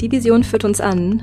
Die Vision führt uns an,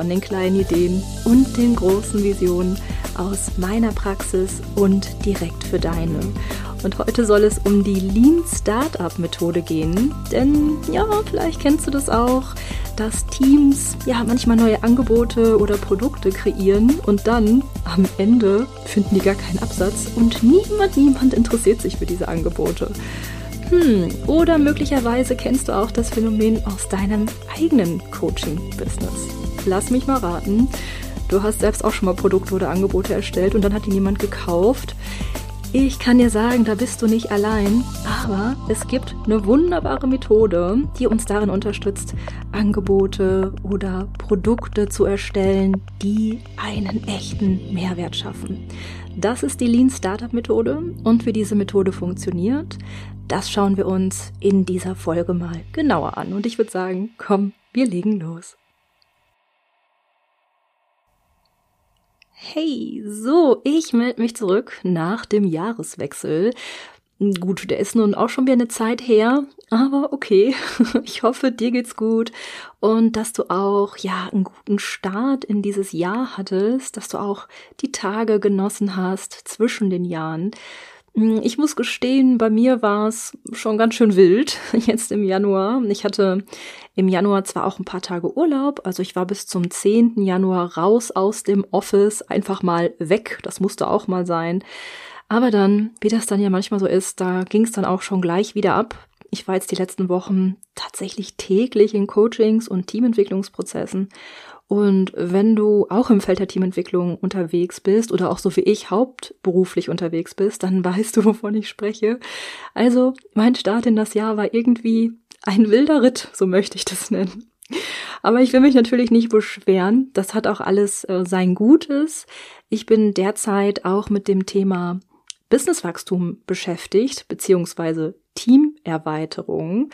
von den kleinen Ideen und den großen Visionen aus meiner Praxis und direkt für deine. Und heute soll es um die Lean Startup Methode gehen, denn ja, vielleicht kennst du das auch, dass Teams ja manchmal neue Angebote oder Produkte kreieren und dann am Ende finden die gar keinen Absatz und niemand, niemand interessiert sich für diese Angebote. Hm, oder möglicherweise kennst du auch das Phänomen aus deinem eigenen Coaching-Business. Lass mich mal raten. Du hast selbst auch schon mal Produkte oder Angebote erstellt und dann hat die niemand gekauft. Ich kann dir sagen, da bist du nicht allein, aber es gibt eine wunderbare Methode, die uns darin unterstützt, Angebote oder Produkte zu erstellen, die einen echten Mehrwert schaffen. Das ist die Lean Startup Methode und wie diese Methode funktioniert, das schauen wir uns in dieser Folge mal genauer an. Und ich würde sagen, komm, wir legen los. Hey, so, ich melde mich zurück nach dem Jahreswechsel. Gut, der ist nun auch schon wieder eine Zeit her, aber okay. Ich hoffe, dir geht's gut und dass du auch, ja, einen guten Start in dieses Jahr hattest, dass du auch die Tage genossen hast zwischen den Jahren. Hm, ich muss gestehen, bei mir war es schon ganz schön wild jetzt im Januar. Ich hatte im Januar zwar auch ein paar Tage Urlaub, also ich war bis zum 10. Januar raus aus dem Office, einfach mal weg, das musste auch mal sein. Aber dann, wie das dann ja manchmal so ist, da ging es dann auch schon gleich wieder ab. Ich war jetzt die letzten Wochen tatsächlich täglich in Coachings und Teamentwicklungsprozessen und wenn du auch im Feld der Teamentwicklung unterwegs bist oder auch so wie ich hauptberuflich unterwegs bist, dann weißt du, wovon ich spreche. Also mein Start in das Jahr war irgendwie ein wilder Ritt, so möchte ich das nennen. Aber ich will mich natürlich nicht beschweren. Das hat auch alles äh, sein Gutes. Ich bin derzeit auch mit dem Thema Businesswachstum beschäftigt, beziehungsweise Teamerweiterung.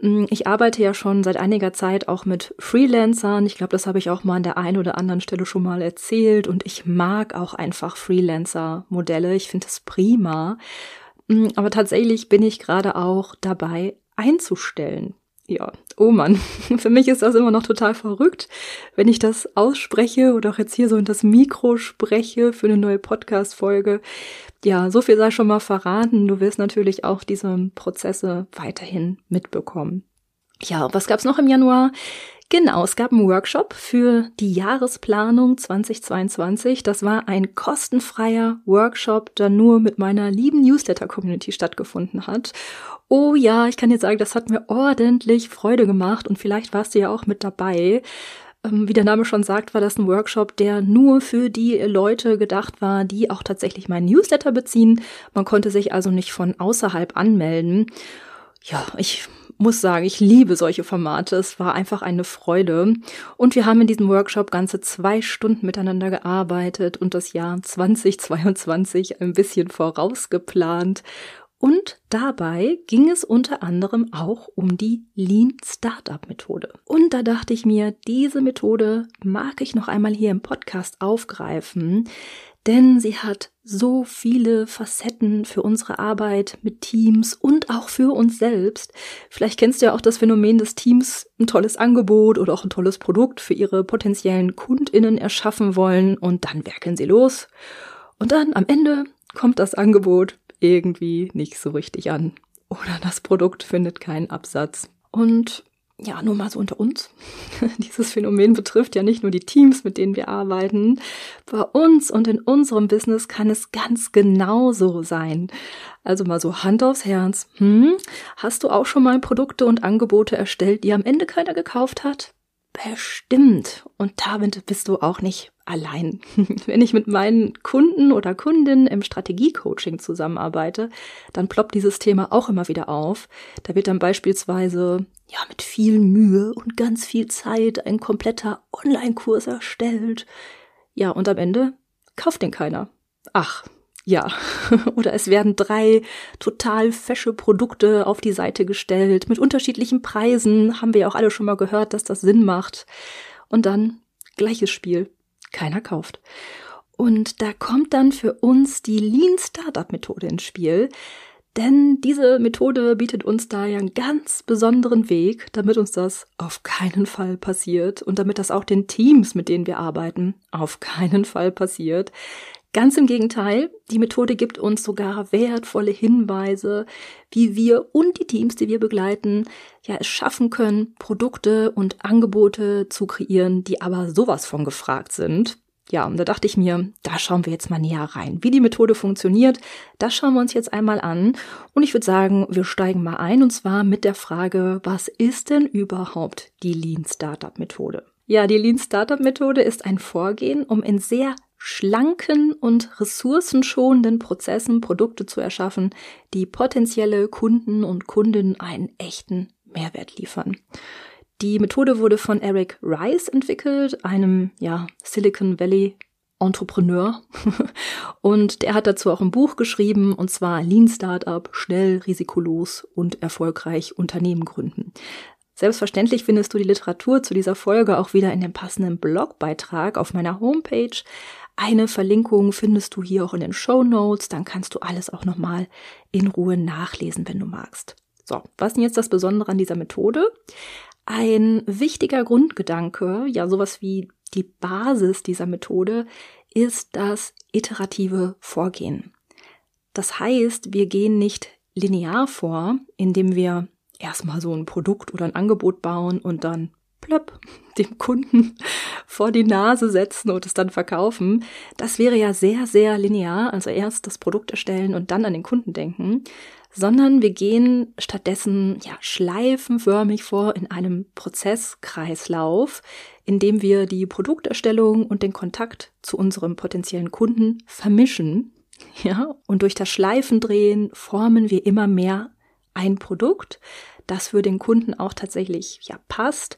Mm, ich arbeite ja schon seit einiger Zeit auch mit Freelancern. Ich glaube, das habe ich auch mal an der einen oder anderen Stelle schon mal erzählt. Und ich mag auch einfach Freelancer-Modelle. Ich finde es prima. Mm, aber tatsächlich bin ich gerade auch dabei einzustellen. Ja, oh Mann, für mich ist das immer noch total verrückt, wenn ich das ausspreche oder auch jetzt hier so in das Mikro spreche für eine neue Podcast-Folge. Ja, so viel sei schon mal verraten. Du wirst natürlich auch diese Prozesse weiterhin mitbekommen. Ja, was gab's noch im Januar? Genau, es gab einen Workshop für die Jahresplanung 2022. Das war ein kostenfreier Workshop, der nur mit meiner lieben Newsletter-Community stattgefunden hat. Oh ja, ich kann jetzt sagen, das hat mir ordentlich Freude gemacht und vielleicht warst du ja auch mit dabei. Ähm, wie der Name schon sagt, war das ein Workshop, der nur für die Leute gedacht war, die auch tatsächlich meinen Newsletter beziehen. Man konnte sich also nicht von außerhalb anmelden. Ja, ich muss sagen, ich liebe solche Formate. Es war einfach eine Freude. Und wir haben in diesem Workshop ganze zwei Stunden miteinander gearbeitet und das Jahr 2022 ein bisschen vorausgeplant. Und dabei ging es unter anderem auch um die Lean Startup Methode. Und da dachte ich mir, diese Methode mag ich noch einmal hier im Podcast aufgreifen, denn sie hat so viele Facetten für unsere Arbeit mit Teams und auch für uns selbst. Vielleicht kennst du ja auch das Phänomen des Teams, ein tolles Angebot oder auch ein tolles Produkt für ihre potenziellen Kundinnen erschaffen wollen und dann werkeln sie los. Und dann am Ende kommt das Angebot irgendwie nicht so richtig an. Oder das Produkt findet keinen Absatz. Und ja, nur mal so unter uns. Dieses Phänomen betrifft ja nicht nur die Teams, mit denen wir arbeiten. Bei uns und in unserem Business kann es ganz genauso sein. Also mal so Hand aufs Herz. Hm? Hast du auch schon mal Produkte und Angebote erstellt, die am Ende keiner gekauft hat? Bestimmt. Und damit bist du auch nicht allein. Wenn ich mit meinen Kunden oder Kundinnen im Strategiecoaching zusammenarbeite, dann ploppt dieses Thema auch immer wieder auf. Da wird dann beispielsweise ja mit viel Mühe und ganz viel Zeit ein kompletter Online-Kurs erstellt. Ja, und am Ende kauft den keiner. Ach, ja, oder es werden drei total fesche Produkte auf die Seite gestellt mit unterschiedlichen Preisen. Haben wir ja auch alle schon mal gehört, dass das Sinn macht. Und dann gleiches Spiel. Keiner kauft. Und da kommt dann für uns die Lean Startup Methode ins Spiel. Denn diese Methode bietet uns da ja einen ganz besonderen Weg, damit uns das auf keinen Fall passiert und damit das auch den Teams, mit denen wir arbeiten, auf keinen Fall passiert. Ganz im Gegenteil, die Methode gibt uns sogar wertvolle Hinweise, wie wir und die Teams, die wir begleiten, ja es schaffen können, Produkte und Angebote zu kreieren, die aber sowas von gefragt sind. Ja, und da dachte ich mir, da schauen wir jetzt mal näher rein. Wie die Methode funktioniert, das schauen wir uns jetzt einmal an. Und ich würde sagen, wir steigen mal ein und zwar mit der Frage, was ist denn überhaupt die Lean Startup Methode? Ja, die Lean Startup Methode ist ein Vorgehen, um in sehr schlanken und ressourcenschonenden Prozessen Produkte zu erschaffen, die potenzielle Kunden und Kundinnen einen echten Mehrwert liefern. Die Methode wurde von Eric Rice entwickelt, einem ja, Silicon Valley Entrepreneur. und der hat dazu auch ein Buch geschrieben, und zwar Lean Startup, schnell, risikolos und erfolgreich Unternehmen gründen. Selbstverständlich findest du die Literatur zu dieser Folge auch wieder in dem passenden Blogbeitrag auf meiner Homepage. Eine Verlinkung findest du hier auch in den Show Notes, dann kannst du alles auch nochmal in Ruhe nachlesen, wenn du magst. So, was ist jetzt das Besondere an dieser Methode? Ein wichtiger Grundgedanke, ja sowas wie die Basis dieser Methode, ist das iterative Vorgehen. Das heißt, wir gehen nicht linear vor, indem wir erstmal so ein Produkt oder ein Angebot bauen und dann plöpp, dem Kunden vor die Nase setzen und es dann verkaufen. Das wäre ja sehr, sehr linear. Also erst das Produkt erstellen und dann an den Kunden denken. Sondern wir gehen stattdessen ja schleifenförmig vor in einem Prozesskreislauf, in dem wir die Produkterstellung und den Kontakt zu unserem potenziellen Kunden vermischen. Ja, und durch das Schleifendrehen formen wir immer mehr ein Produkt, das für den Kunden auch tatsächlich ja passt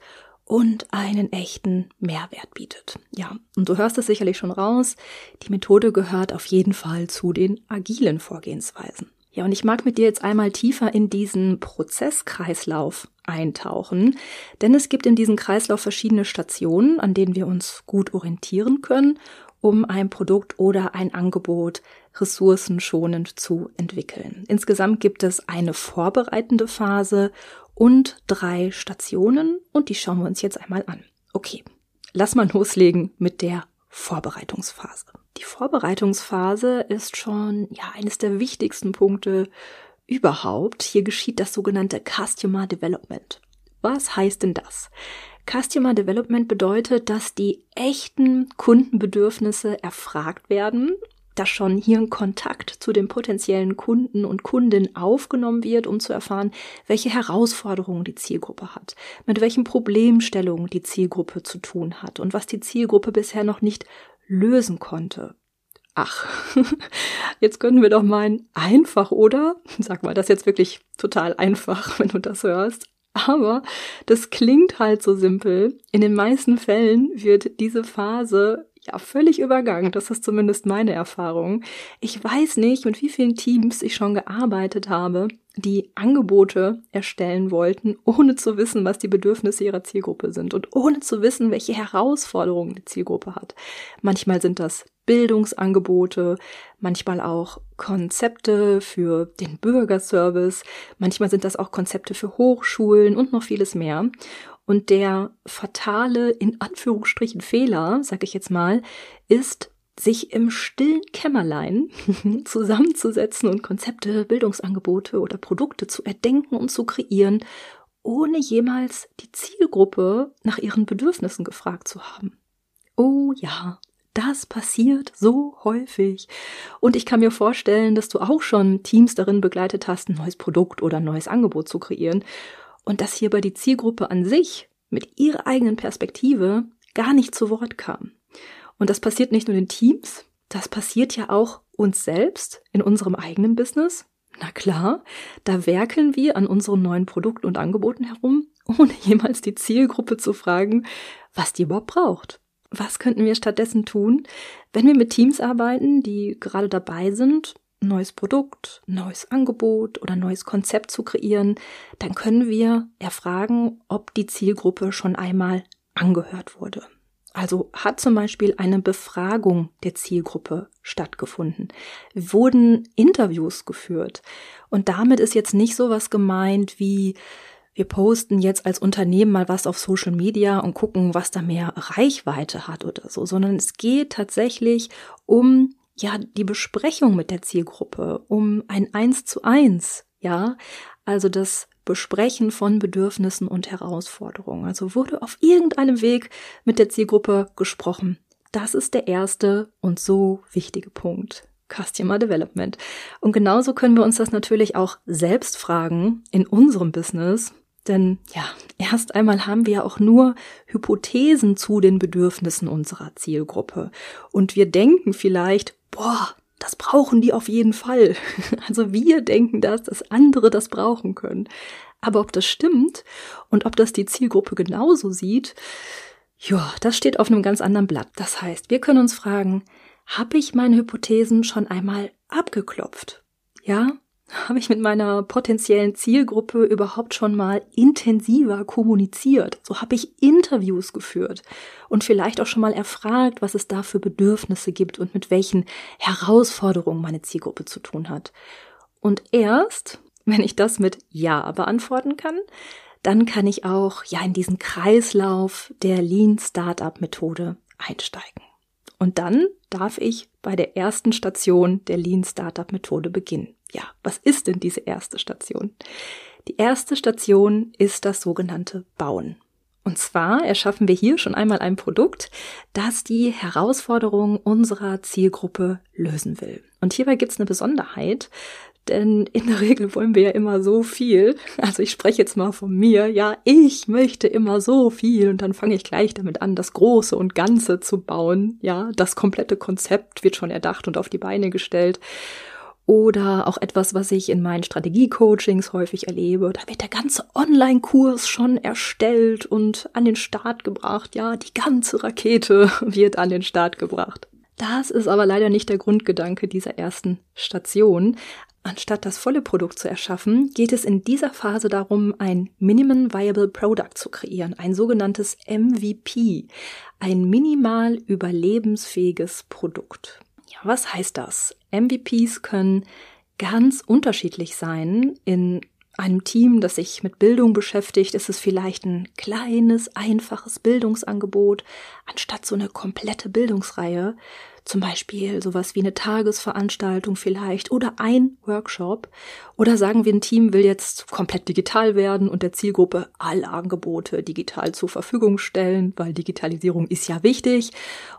und einen echten Mehrwert bietet. Ja, und du hörst es sicherlich schon raus, die Methode gehört auf jeden Fall zu den agilen Vorgehensweisen. Ja, und ich mag mit dir jetzt einmal tiefer in diesen Prozesskreislauf eintauchen, denn es gibt in diesem Kreislauf verschiedene Stationen, an denen wir uns gut orientieren können, um ein Produkt oder ein Angebot ressourcenschonend zu entwickeln. Insgesamt gibt es eine vorbereitende Phase und drei Stationen und die schauen wir uns jetzt einmal an. Okay, lass mal loslegen mit der Vorbereitungsphase. Die Vorbereitungsphase ist schon ja eines der wichtigsten Punkte überhaupt. Hier geschieht das sogenannte Customer Development. Was heißt denn das? Customer Development bedeutet, dass die echten Kundenbedürfnisse erfragt werden dass schon hier ein Kontakt zu den potenziellen Kunden und Kundinnen aufgenommen wird, um zu erfahren, welche Herausforderungen die Zielgruppe hat, mit welchen Problemstellungen die Zielgruppe zu tun hat und was die Zielgruppe bisher noch nicht lösen konnte. Ach, jetzt können wir doch meinen, einfach, oder? Sag mal, das ist jetzt wirklich total einfach, wenn du das hörst. Aber das klingt halt so simpel. In den meisten Fällen wird diese Phase ja völlig übergangen. Das ist zumindest meine Erfahrung. Ich weiß nicht, mit wie vielen Teams ich schon gearbeitet habe, die Angebote erstellen wollten, ohne zu wissen, was die Bedürfnisse ihrer Zielgruppe sind und ohne zu wissen, welche Herausforderungen die Zielgruppe hat. Manchmal sind das Bildungsangebote, manchmal auch Konzepte für den Bürgerservice, manchmal sind das auch Konzepte für Hochschulen und noch vieles mehr. Und der fatale, in Anführungsstrichen Fehler, sag ich jetzt mal, ist, sich im stillen Kämmerlein zusammenzusetzen und Konzepte, Bildungsangebote oder Produkte zu erdenken und zu kreieren, ohne jemals die Zielgruppe nach ihren Bedürfnissen gefragt zu haben. Oh ja, das passiert so häufig. Und ich kann mir vorstellen, dass du auch schon Teams darin begleitet hast, ein neues Produkt oder ein neues Angebot zu kreieren und dass hierbei die Zielgruppe an sich mit ihrer eigenen Perspektive gar nicht zu Wort kamen. Und das passiert nicht nur in Teams, das passiert ja auch uns selbst in unserem eigenen Business. Na klar, da werkeln wir an unseren neuen Produkten und Angeboten herum, ohne jemals die Zielgruppe zu fragen, was die überhaupt braucht. Was könnten wir stattdessen tun, wenn wir mit Teams arbeiten, die gerade dabei sind, neues Produkt, neues Angebot oder neues Konzept zu kreieren, dann können wir erfragen, ob die Zielgruppe schon einmal angehört wurde. Also hat zum Beispiel eine Befragung der Zielgruppe stattgefunden, wurden Interviews geführt. Und damit ist jetzt nicht so was gemeint wie, wir posten jetzt als Unternehmen mal was auf Social Media und gucken, was da mehr Reichweite hat oder so, sondern es geht tatsächlich um ja die Besprechung mit der Zielgruppe, um ein Eins zu eins, ja, also das Besprechen von Bedürfnissen und Herausforderungen. Also wurde auf irgendeinem Weg mit der Zielgruppe gesprochen. Das ist der erste und so wichtige Punkt. Customer Development. Und genauso können wir uns das natürlich auch selbst fragen in unserem Business. Denn ja, erst einmal haben wir ja auch nur Hypothesen zu den Bedürfnissen unserer Zielgruppe. Und wir denken vielleicht, boah, das brauchen die auf jeden Fall. Also wir denken das, dass andere das brauchen können. Aber ob das stimmt und ob das die Zielgruppe genauso sieht, ja, das steht auf einem ganz anderen Blatt. Das heißt, wir können uns fragen, habe ich meine Hypothesen schon einmal abgeklopft? Ja, habe ich mit meiner potenziellen Zielgruppe überhaupt schon mal intensiver kommuniziert? So habe ich Interviews geführt und vielleicht auch schon mal erfragt, was es da für Bedürfnisse gibt und mit welchen Herausforderungen meine Zielgruppe zu tun hat. Und erst, wenn ich das mit Ja beantworten kann, dann kann ich auch ja in diesen Kreislauf der Lean Startup Methode einsteigen. Und dann darf ich bei der ersten Station der Lean Startup Methode beginnen. Ja, was ist denn diese erste Station? Die erste Station ist das sogenannte Bauen. Und zwar erschaffen wir hier schon einmal ein Produkt, das die Herausforderungen unserer Zielgruppe lösen will. Und hierbei gibt es eine Besonderheit, denn in der Regel wollen wir ja immer so viel. Also ich spreche jetzt mal von mir. Ja, ich möchte immer so viel und dann fange ich gleich damit an, das Große und Ganze zu bauen. Ja, das komplette Konzept wird schon erdacht und auf die Beine gestellt. Oder auch etwas, was ich in meinen Strategie-Coachings häufig erlebe. Da wird der ganze Online-Kurs schon erstellt und an den Start gebracht. Ja, die ganze Rakete wird an den Start gebracht. Das ist aber leider nicht der Grundgedanke dieser ersten Station. Anstatt das volle Produkt zu erschaffen, geht es in dieser Phase darum, ein Minimum Viable Product zu kreieren, ein sogenanntes MVP, ein minimal überlebensfähiges Produkt. Ja, was heißt das? MVPs können ganz unterschiedlich sein. In einem Team, das sich mit Bildung beschäftigt, ist es vielleicht ein kleines, einfaches Bildungsangebot, anstatt so eine komplette Bildungsreihe. Zum Beispiel sowas wie eine Tagesveranstaltung vielleicht oder ein Workshop. Oder sagen wir, ein Team will jetzt komplett digital werden und der Zielgruppe alle Angebote digital zur Verfügung stellen, weil Digitalisierung ist ja wichtig.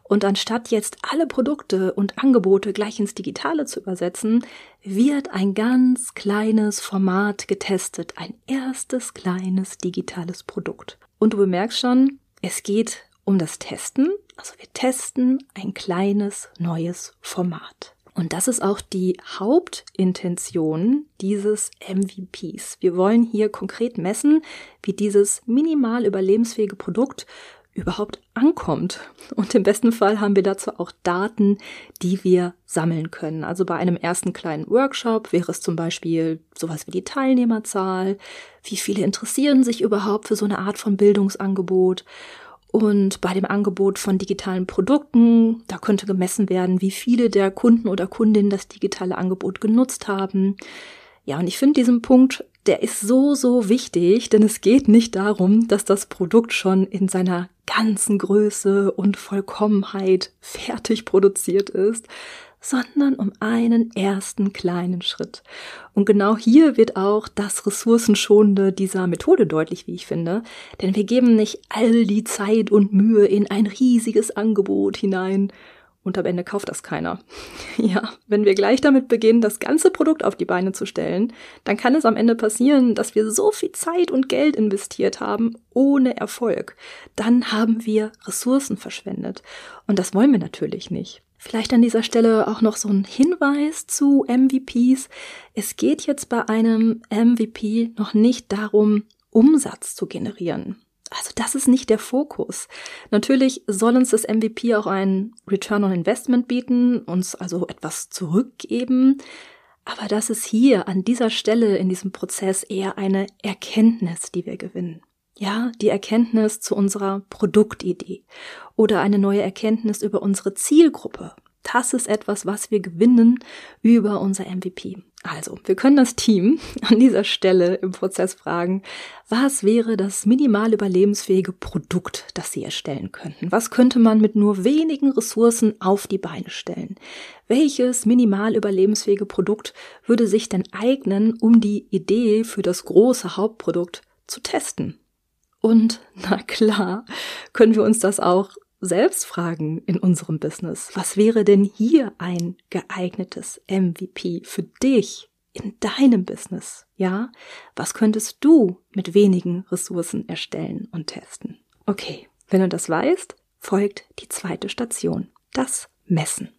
Und anstatt jetzt alle Produkte und Angebote gleich ins Digitale zu übersetzen, wird ein ganz kleines Format getestet, ein erstes kleines digitales Produkt. Und du bemerkst schon, es geht um das Testen. Also wir testen ein kleines neues Format. Und das ist auch die Hauptintention dieses MVPs. Wir wollen hier konkret messen, wie dieses minimal überlebensfähige Produkt überhaupt ankommt. Und im besten Fall haben wir dazu auch Daten, die wir sammeln können. Also bei einem ersten kleinen Workshop wäre es zum Beispiel sowas wie die Teilnehmerzahl, wie viele interessieren sich überhaupt für so eine Art von Bildungsangebot und bei dem Angebot von digitalen Produkten, da könnte gemessen werden, wie viele der Kunden oder Kundinnen das digitale Angebot genutzt haben. Ja, und ich finde diesen Punkt, der ist so, so wichtig, denn es geht nicht darum, dass das Produkt schon in seiner ganzen Größe und Vollkommenheit fertig produziert ist, sondern um einen ersten kleinen Schritt. Und genau hier wird auch das Ressourcenschonende dieser Methode deutlich, wie ich finde, denn wir geben nicht all die Zeit und Mühe in ein riesiges Angebot hinein und am Ende kauft das keiner. Ja, wenn wir gleich damit beginnen, das ganze Produkt auf die Beine zu stellen, dann kann es am Ende passieren, dass wir so viel Zeit und Geld investiert haben, ohne Erfolg. Dann haben wir Ressourcen verschwendet. Und das wollen wir natürlich nicht. Vielleicht an dieser Stelle auch noch so ein Hinweis zu MVPs. Es geht jetzt bei einem MVP noch nicht darum, Umsatz zu generieren. Also das ist nicht der Fokus. Natürlich soll uns das MVP auch ein Return on Investment bieten, uns also etwas zurückgeben. Aber das ist hier an dieser Stelle in diesem Prozess eher eine Erkenntnis, die wir gewinnen. Ja, die Erkenntnis zu unserer Produktidee oder eine neue Erkenntnis über unsere Zielgruppe. Das ist etwas, was wir gewinnen über unser MVP. Also, wir können das Team an dieser Stelle im Prozess fragen, was wäre das minimal überlebensfähige Produkt, das Sie erstellen könnten? Was könnte man mit nur wenigen Ressourcen auf die Beine stellen? Welches minimal überlebensfähige Produkt würde sich denn eignen, um die Idee für das große Hauptprodukt zu testen? Und na klar, können wir uns das auch selbst fragen in unserem Business. Was wäre denn hier ein geeignetes MVP für dich in deinem Business? Ja, was könntest du mit wenigen Ressourcen erstellen und testen? Okay, wenn du das weißt, folgt die zweite Station, das Messen.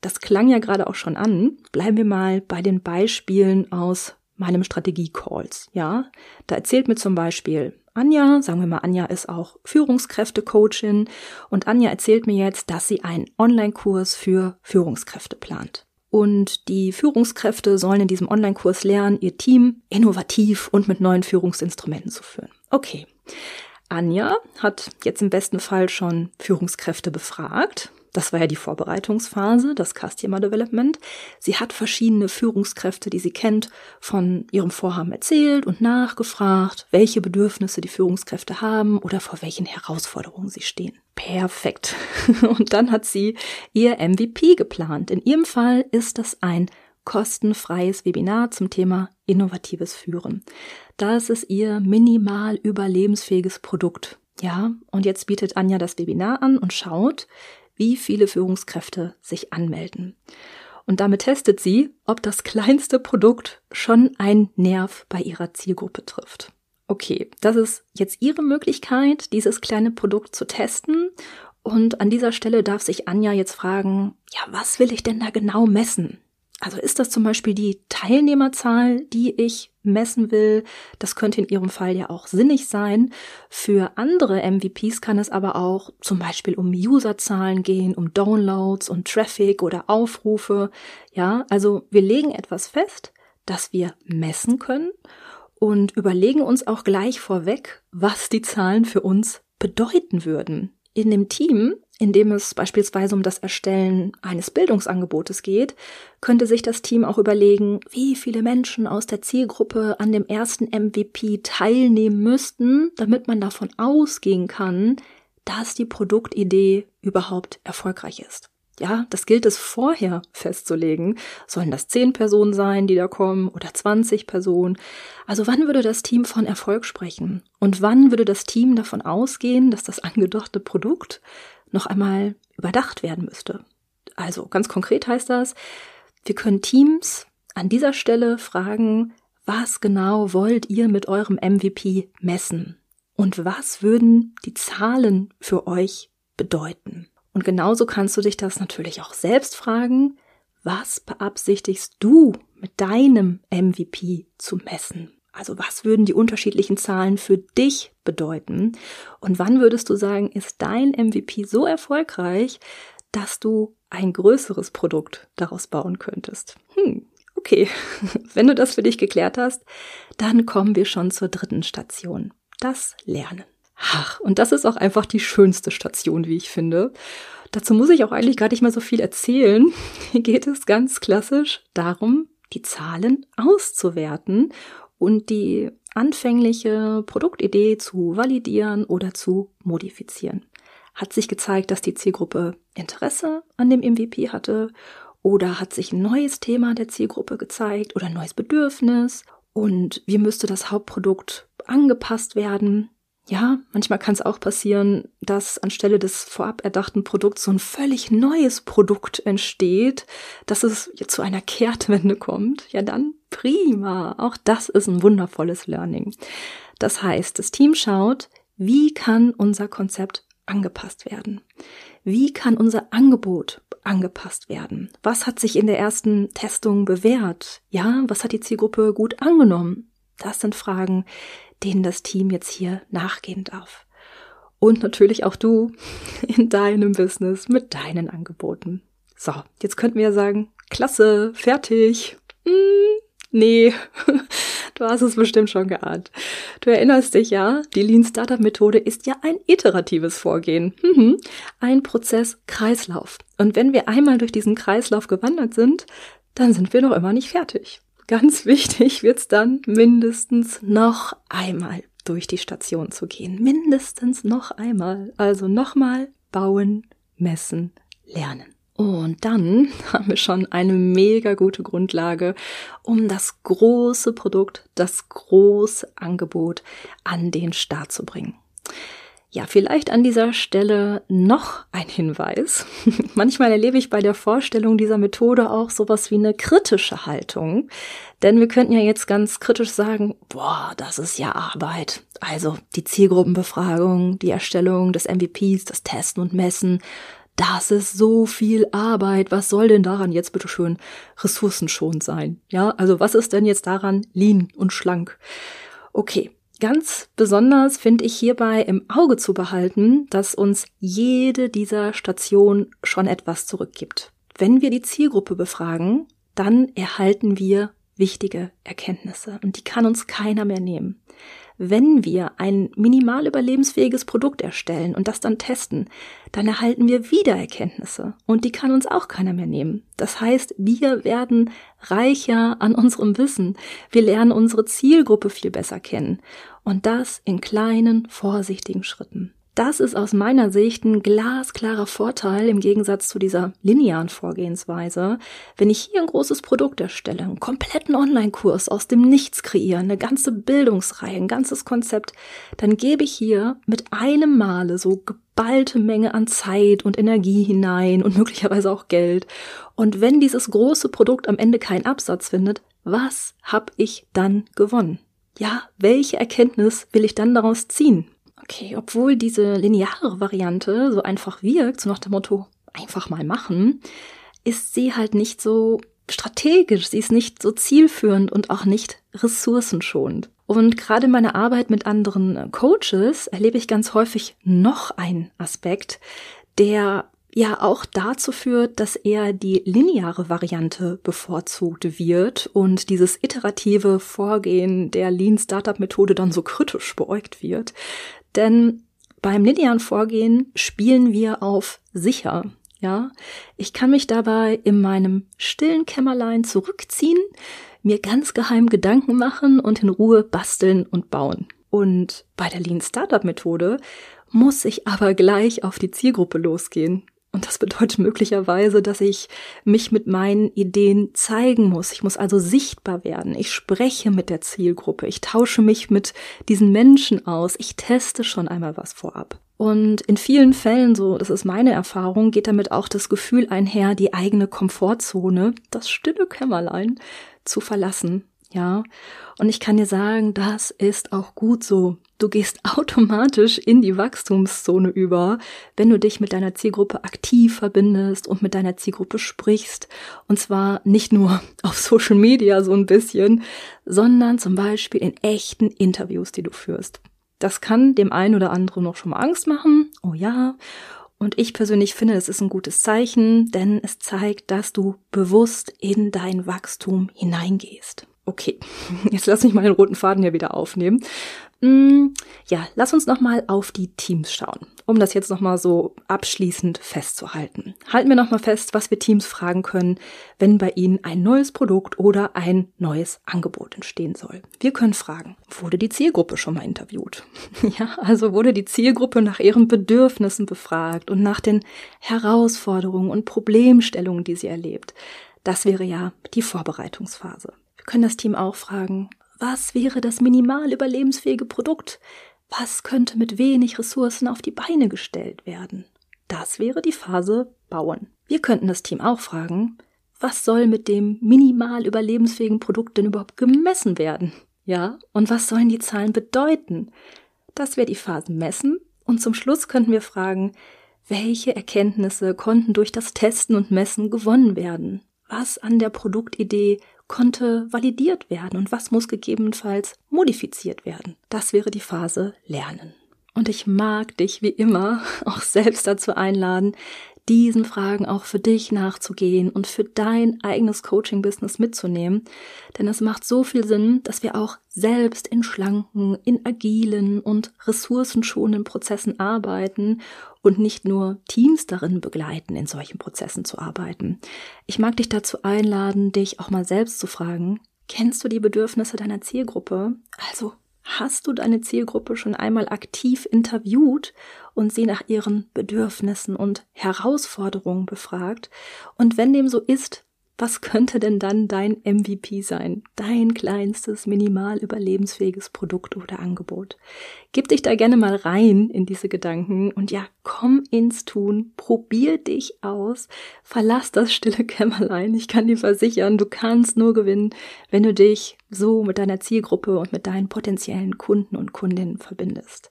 Das klang ja gerade auch schon an. Bleiben wir mal bei den Beispielen aus meinem Strategie-Calls. Ja, da erzählt mir zum Beispiel Anja, sagen wir mal, Anja ist auch Führungskräfte-Coachin und Anja erzählt mir jetzt, dass sie einen Online-Kurs für Führungskräfte plant. Und die Führungskräfte sollen in diesem Online-Kurs lernen, ihr Team innovativ und mit neuen Führungsinstrumenten zu führen. Okay. Anja hat jetzt im besten Fall schon Führungskräfte befragt das war ja die Vorbereitungsphase, das Customer Development. Sie hat verschiedene Führungskräfte, die sie kennt, von ihrem Vorhaben erzählt und nachgefragt, welche Bedürfnisse die Führungskräfte haben oder vor welchen Herausforderungen sie stehen. Perfekt. Und dann hat sie ihr MVP geplant. In ihrem Fall ist das ein kostenfreies Webinar zum Thema innovatives Führen. Das ist ihr minimal überlebensfähiges Produkt. Ja, und jetzt bietet Anja das Webinar an und schaut, wie viele Führungskräfte sich anmelden. Und damit testet sie, ob das kleinste Produkt schon einen Nerv bei ihrer Zielgruppe trifft. Okay, das ist jetzt ihre Möglichkeit, dieses kleine Produkt zu testen. Und an dieser Stelle darf sich Anja jetzt fragen, ja, was will ich denn da genau messen? Also ist das zum Beispiel die Teilnehmerzahl, die ich messen will? Das könnte in Ihrem Fall ja auch sinnig sein. Für andere MVPs kann es aber auch zum Beispiel um Userzahlen gehen, um Downloads und Traffic oder Aufrufe. Ja, also wir legen etwas fest, das wir messen können und überlegen uns auch gleich vorweg, was die Zahlen für uns bedeuten würden. In dem Team in dem es beispielsweise um das Erstellen eines Bildungsangebotes geht, könnte sich das Team auch überlegen, wie viele Menschen aus der Zielgruppe an dem ersten MVP teilnehmen müssten, damit man davon ausgehen kann, dass die Produktidee überhaupt erfolgreich ist. Ja, das gilt es vorher festzulegen. Sollen das zehn Personen sein, die da kommen oder 20 Personen? Also wann würde das Team von Erfolg sprechen? Und wann würde das Team davon ausgehen, dass das angedachte Produkt noch einmal überdacht werden müsste. Also ganz konkret heißt das, wir können Teams an dieser Stelle fragen, was genau wollt ihr mit eurem MVP messen? Und was würden die Zahlen für euch bedeuten? Und genauso kannst du dich das natürlich auch selbst fragen, was beabsichtigst du mit deinem MVP zu messen? Also was würden die unterschiedlichen Zahlen für dich bedeuten? Und wann würdest du sagen, ist dein MVP so erfolgreich, dass du ein größeres Produkt daraus bauen könntest? Hm, okay. Wenn du das für dich geklärt hast, dann kommen wir schon zur dritten Station. Das Lernen. Ach, und das ist auch einfach die schönste Station, wie ich finde. Dazu muss ich auch eigentlich gar nicht mehr so viel erzählen. Hier geht es ganz klassisch darum, die Zahlen auszuwerten und die anfängliche Produktidee zu validieren oder zu modifizieren. Hat sich gezeigt, dass die Zielgruppe Interesse an dem MVP hatte oder hat sich ein neues Thema der Zielgruppe gezeigt oder ein neues Bedürfnis und wie müsste das Hauptprodukt angepasst werden? Ja, manchmal kann es auch passieren, dass anstelle des vorab erdachten Produkts so ein völlig neues Produkt entsteht, dass es zu einer Kehrtwende kommt. Ja, dann prima. Auch das ist ein wundervolles Learning. Das heißt, das Team schaut, wie kann unser Konzept angepasst werden? Wie kann unser Angebot angepasst werden? Was hat sich in der ersten Testung bewährt? Ja, was hat die Zielgruppe gut angenommen? Das sind Fragen, denen das Team jetzt hier nachgehen darf. Und natürlich auch du in deinem Business mit deinen Angeboten. So, jetzt könnten wir ja sagen, klasse, fertig. Hm, nee, du hast es bestimmt schon geahnt. Du erinnerst dich ja, die Lean Startup Methode ist ja ein iteratives Vorgehen. Mhm. Ein Prozess-Kreislauf. Und wenn wir einmal durch diesen Kreislauf gewandert sind, dann sind wir noch immer nicht fertig. Ganz wichtig wird's dann mindestens noch einmal durch die Station zu gehen. Mindestens noch einmal. Also nochmal bauen, messen, lernen. Und dann haben wir schon eine mega gute Grundlage, um das große Produkt, das große Angebot an den Start zu bringen. Ja, vielleicht an dieser Stelle noch ein Hinweis. Manchmal erlebe ich bei der Vorstellung dieser Methode auch sowas wie eine kritische Haltung. Denn wir könnten ja jetzt ganz kritisch sagen, boah, das ist ja Arbeit. Also die Zielgruppenbefragung, die Erstellung des MVPs, das Testen und Messen, das ist so viel Arbeit. Was soll denn daran jetzt bitte schön ressourcenschonend sein? Ja, also was ist denn jetzt daran lean und schlank? Okay, Ganz besonders finde ich hierbei im Auge zu behalten, dass uns jede dieser Stationen schon etwas zurückgibt. Wenn wir die Zielgruppe befragen, dann erhalten wir wichtige Erkenntnisse und die kann uns keiner mehr nehmen. Wenn wir ein minimal überlebensfähiges Produkt erstellen und das dann testen, dann erhalten wir wieder Erkenntnisse und die kann uns auch keiner mehr nehmen. Das heißt, wir werden reicher an unserem Wissen. Wir lernen unsere Zielgruppe viel besser kennen und das in kleinen, vorsichtigen Schritten. Das ist aus meiner Sicht ein glasklarer Vorteil im Gegensatz zu dieser linearen Vorgehensweise. Wenn ich hier ein großes Produkt erstelle, einen kompletten Online-Kurs aus dem Nichts kreiere, eine ganze Bildungsreihe, ein ganzes Konzept, dann gebe ich hier mit einem Male so geballte Menge an Zeit und Energie hinein und möglicherweise auch Geld. Und wenn dieses große Produkt am Ende keinen Absatz findet, was habe ich dann gewonnen? Ja, welche Erkenntnis will ich dann daraus ziehen? Okay, obwohl diese lineare Variante so einfach wirkt, so nach dem Motto, einfach mal machen, ist sie halt nicht so strategisch, sie ist nicht so zielführend und auch nicht ressourcenschonend. Und gerade in meiner Arbeit mit anderen Coaches erlebe ich ganz häufig noch einen Aspekt, der ja auch dazu führt, dass eher die lineare Variante bevorzugt wird und dieses iterative Vorgehen der Lean Startup Methode dann so kritisch beäugt wird. Denn beim linearen Vorgehen spielen wir auf sicher. Ja, ich kann mich dabei in meinem stillen Kämmerlein zurückziehen, mir ganz geheim Gedanken machen und in Ruhe basteln und bauen. Und bei der Lean Startup Methode muss ich aber gleich auf die Zielgruppe losgehen. Und das bedeutet möglicherweise, dass ich mich mit meinen Ideen zeigen muss. Ich muss also sichtbar werden. Ich spreche mit der Zielgruppe. Ich tausche mich mit diesen Menschen aus. Ich teste schon einmal was vorab. Und in vielen Fällen, so, das ist meine Erfahrung, geht damit auch das Gefühl einher, die eigene Komfortzone, das stille Kämmerlein, zu verlassen. Ja. Und ich kann dir sagen, das ist auch gut so. Du gehst automatisch in die Wachstumszone über, wenn du dich mit deiner Zielgruppe aktiv verbindest und mit deiner Zielgruppe sprichst. Und zwar nicht nur auf Social Media so ein bisschen, sondern zum Beispiel in echten Interviews, die du führst. Das kann dem einen oder anderen noch schon mal Angst machen. Oh ja. Und ich persönlich finde, es ist ein gutes Zeichen, denn es zeigt, dass du bewusst in dein Wachstum hineingehst. Okay, jetzt lass mich mal den roten Faden hier wieder aufnehmen. Mm, ja, lass uns nochmal auf die Teams schauen, um das jetzt nochmal so abschließend festzuhalten. Halten wir nochmal fest, was wir Teams fragen können, wenn bei ihnen ein neues Produkt oder ein neues Angebot entstehen soll. Wir können fragen, wurde die Zielgruppe schon mal interviewt? ja, also wurde die Zielgruppe nach ihren Bedürfnissen befragt und nach den Herausforderungen und Problemstellungen, die sie erlebt. Das wäre ja die Vorbereitungsphase können das Team auch fragen, was wäre das minimal überlebensfähige Produkt, Was könnte mit wenig Ressourcen auf die Beine gestellt werden? Das wäre die Phase Bauen. Wir könnten das Team auch fragen, was soll mit dem minimal überlebensfähigen Produkt denn überhaupt gemessen werden? Ja, und was sollen die Zahlen bedeuten? Das wäre die Phase Messen. Und zum Schluss könnten wir fragen, welche Erkenntnisse konnten durch das Testen und Messen gewonnen werden? Was an der Produktidee konnte validiert werden und was muss gegebenenfalls modifiziert werden? Das wäre die Phase Lernen. Und ich mag dich wie immer auch selbst dazu einladen, diesen Fragen auch für dich nachzugehen und für dein eigenes Coaching-Business mitzunehmen. Denn es macht so viel Sinn, dass wir auch selbst in schlanken, in agilen und ressourcenschonenden Prozessen arbeiten und nicht nur Teams darin begleiten, in solchen Prozessen zu arbeiten. Ich mag dich dazu einladen, dich auch mal selbst zu fragen, kennst du die Bedürfnisse deiner Zielgruppe? Also Hast du deine Zielgruppe schon einmal aktiv interviewt und sie nach ihren Bedürfnissen und Herausforderungen befragt? Und wenn dem so ist, was könnte denn dann dein MVP sein? Dein kleinstes, minimal überlebensfähiges Produkt oder Angebot? Gib dich da gerne mal rein in diese Gedanken und ja, komm ins Tun, probier dich aus, verlass das stille Kämmerlein. Ich kann dir versichern, du kannst nur gewinnen, wenn du dich so mit deiner Zielgruppe und mit deinen potenziellen Kunden und Kundinnen verbindest.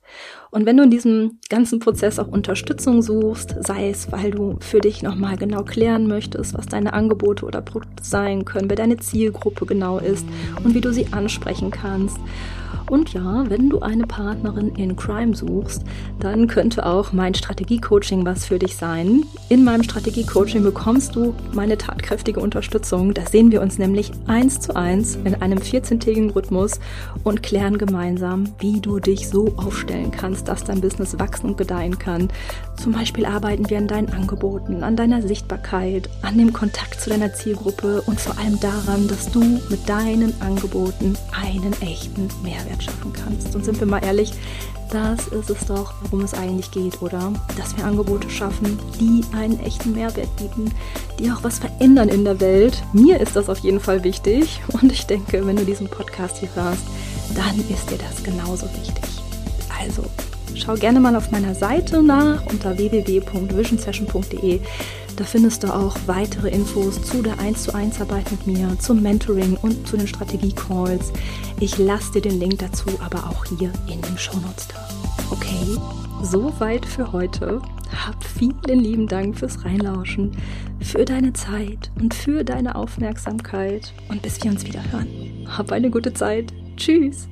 Und wenn du in diesem ganzen Prozess auch Unterstützung suchst, sei es, weil du für dich nochmal genau klären möchtest, was deine Angebote oder Produkte sein können, wer deine Zielgruppe genau ist und wie du sie ansprechen kannst, und ja, wenn du eine Partnerin in Crime suchst, dann könnte auch mein Strategie-Coaching was für dich sein. In meinem Strategie-Coaching bekommst du meine tatkräftige Unterstützung. Da sehen wir uns nämlich eins zu eins in einem 14-tägigen Rhythmus und klären gemeinsam, wie du dich so aufstellen kannst, dass dein Business wachsen und gedeihen kann. Zum Beispiel arbeiten wir an deinen Angeboten, an deiner Sichtbarkeit, an dem Kontakt zu deiner Zielgruppe und vor allem daran, dass du mit deinen Angeboten einen echten Mehrwert schaffen kannst. Und sind wir mal ehrlich, das ist es doch, worum es eigentlich geht, oder? Dass wir Angebote schaffen, die einen echten Mehrwert bieten, die auch was verändern in der Welt. Mir ist das auf jeden Fall wichtig und ich denke, wenn du diesen Podcast hier hörst, dann ist dir das genauso wichtig. Also, schau gerne mal auf meiner Seite nach unter www.visionsession.de. Da findest du auch weitere Infos zu der 1 zu 1 Arbeit mit mir, zum Mentoring und zu den Strategie-Calls. Ich lasse dir den Link dazu aber auch hier in den Shownotes da. Okay, soweit für heute. Hab vielen lieben Dank fürs Reinlauschen, für deine Zeit und für deine Aufmerksamkeit und bis wir uns wieder hören. Hab eine gute Zeit. Tschüss.